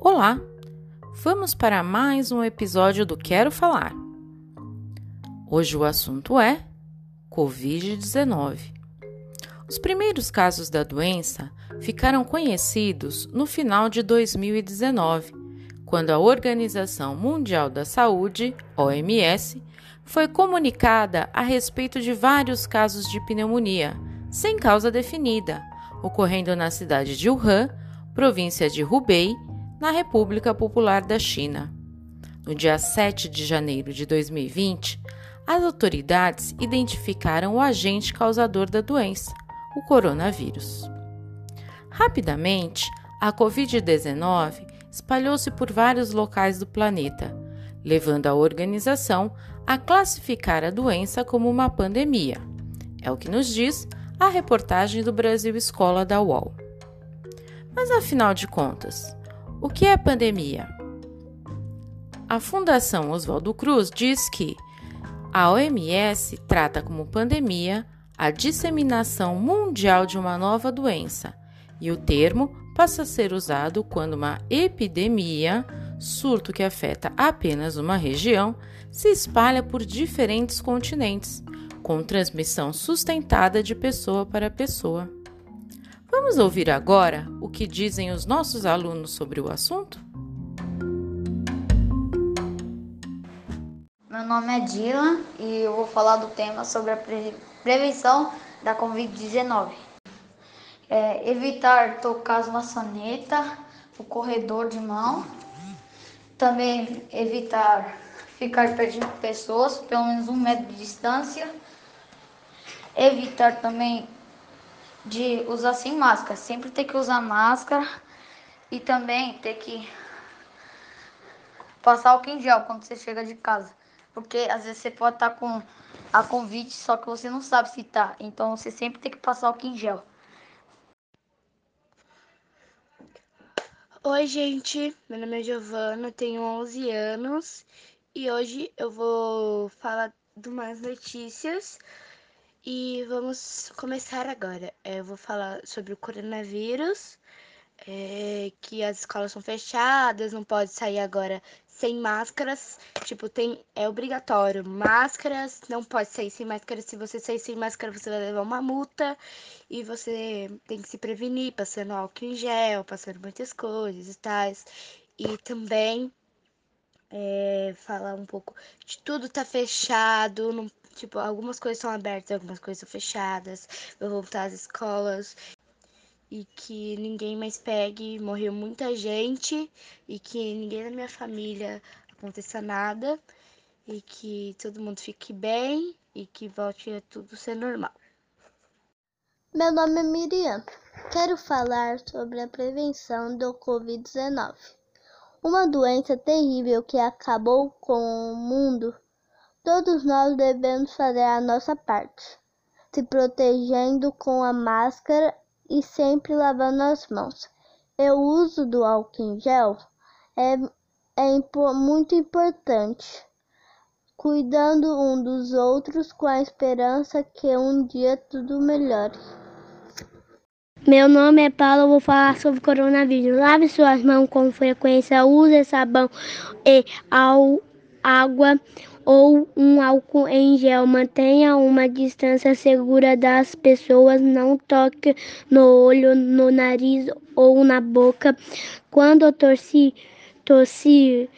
Olá! Vamos para mais um episódio do Quero Falar. Hoje o assunto é Covid-19. Os primeiros casos da doença ficaram conhecidos no final de 2019, quando a Organização Mundial da Saúde, OMS, foi comunicada a respeito de vários casos de pneumonia, sem causa definida, ocorrendo na cidade de Wuhan, província de Hubei, na República Popular da China. No dia 7 de janeiro de 2020, as autoridades identificaram o agente causador da doença, o coronavírus. Rapidamente, a Covid-19 espalhou-se por vários locais do planeta, levando a organização a classificar a doença como uma pandemia. É o que nos diz a reportagem do Brasil Escola da UOL. Mas afinal de contas, o que é pandemia? A Fundação Oswaldo Cruz diz que a OMS trata como pandemia a disseminação mundial de uma nova doença e o termo passa a ser usado quando uma epidemia, surto que afeta apenas uma região, se espalha por diferentes continentes, com transmissão sustentada de pessoa para pessoa. Vamos ouvir agora o que dizem os nossos alunos sobre o assunto? Meu nome é Dylan e eu vou falar do tema sobre a pre prevenção da Covid-19. É, evitar tocar as maçanetas, o corredor de mão. Também evitar ficar perto de pessoas, pelo menos um metro de distância. Evitar também de usar sem máscara. Sempre tem que usar máscara e também ter que passar álcool em gel quando você chega de casa. Porque às vezes você pode estar com a convite, só que você não sabe se tá. Então você sempre tem que passar álcool em gel. Oi, gente. Meu nome é Giovana, tenho 11 anos e hoje eu vou falar de umas notícias e vamos começar agora. É, eu vou falar sobre o coronavírus, é, que as escolas são fechadas, não pode sair agora sem máscaras. Tipo, tem é obrigatório máscaras, não pode sair sem máscara. Se você sair sem máscara, você vai levar uma multa e você tem que se prevenir, passando álcool em gel, passando muitas coisas e tais. E também é, falar um pouco de tudo tá fechado, não Tipo, algumas coisas são abertas, algumas coisas são fechadas. Vou voltar às escolas e que ninguém mais pegue. Morreu muita gente e que ninguém na minha família aconteça nada e que todo mundo fique bem e que volte a tudo ser normal. Meu nome é Miriam. Quero falar sobre a prevenção do Covid-19, uma doença terrível que acabou com o mundo Todos nós devemos fazer a nossa parte, se protegendo com a máscara e sempre lavando as mãos. O uso do álcool em gel é, é muito importante, cuidando um dos outros com a esperança que um dia tudo melhore. Meu nome é Paulo, vou falar sobre coronavírus. Lave suas mãos com frequência, use sabão e água ou um álcool em gel. Mantenha uma distância segura das pessoas. Não toque no olho, no nariz ou na boca. Quando tossir, tossir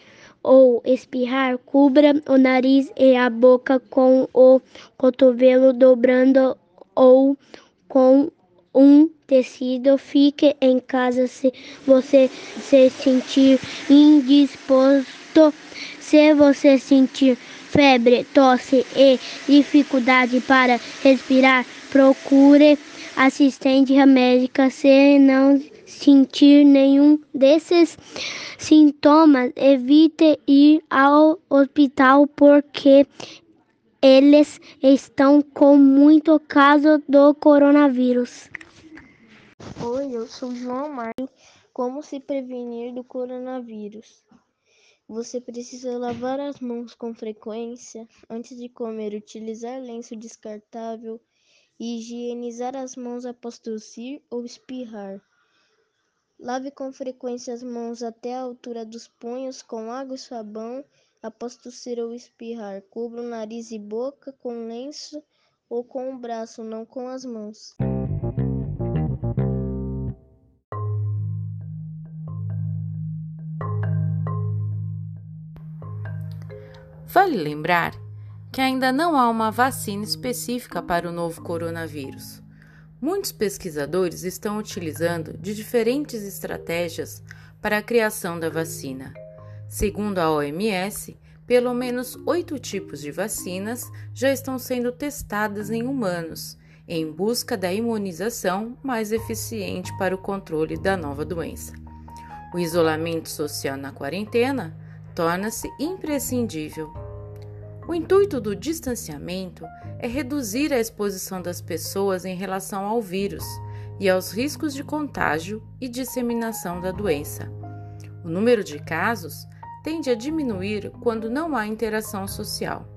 ou espirrar, cubra o nariz e a boca com o cotovelo dobrando ou com um tecido. Fique em casa se você se sentir indisposto. Se você sentir febre, tosse e dificuldade para respirar, procure assistência médica se não sentir nenhum desses sintomas, evite ir ao hospital porque eles estão com muito caso do coronavírus. Oi, eu sou João Mário. Como se prevenir do coronavírus? Você precisa lavar as mãos com frequência antes de comer, utilizar lenço descartável e higienizar as mãos após tossir ou espirrar. Lave com frequência as mãos até a altura dos punhos com água e sabão. Após tossir ou espirrar, cubra o nariz e boca com lenço ou com o braço, não com as mãos. Vale lembrar que ainda não há uma vacina específica para o novo coronavírus. Muitos pesquisadores estão utilizando de diferentes estratégias para a criação da vacina. Segundo a OMS, pelo menos oito tipos de vacinas já estão sendo testadas em humanos, em busca da imunização mais eficiente para o controle da nova doença. O isolamento social na quarentena torna-se imprescindível o intuito do distanciamento é reduzir a exposição das pessoas em relação ao vírus e aos riscos de contágio e disseminação da doença. O número de casos tende a diminuir quando não há interação social.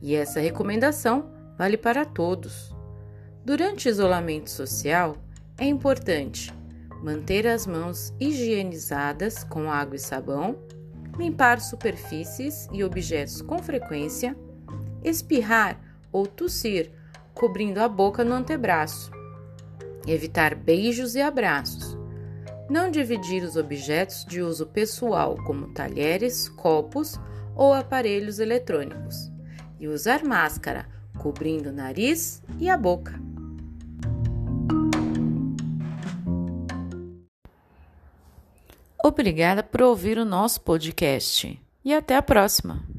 E essa recomendação vale para todos. Durante isolamento social, é importante manter as mãos higienizadas com água e sabão limpar superfícies e objetos com frequência, espirrar ou tossir, cobrindo a boca no antebraço, evitar beijos e abraços, não dividir os objetos de uso pessoal, como talheres, copos ou aparelhos eletrônicos, e usar máscara, cobrindo o nariz e a boca. Obrigada por ouvir o nosso podcast e até a próxima!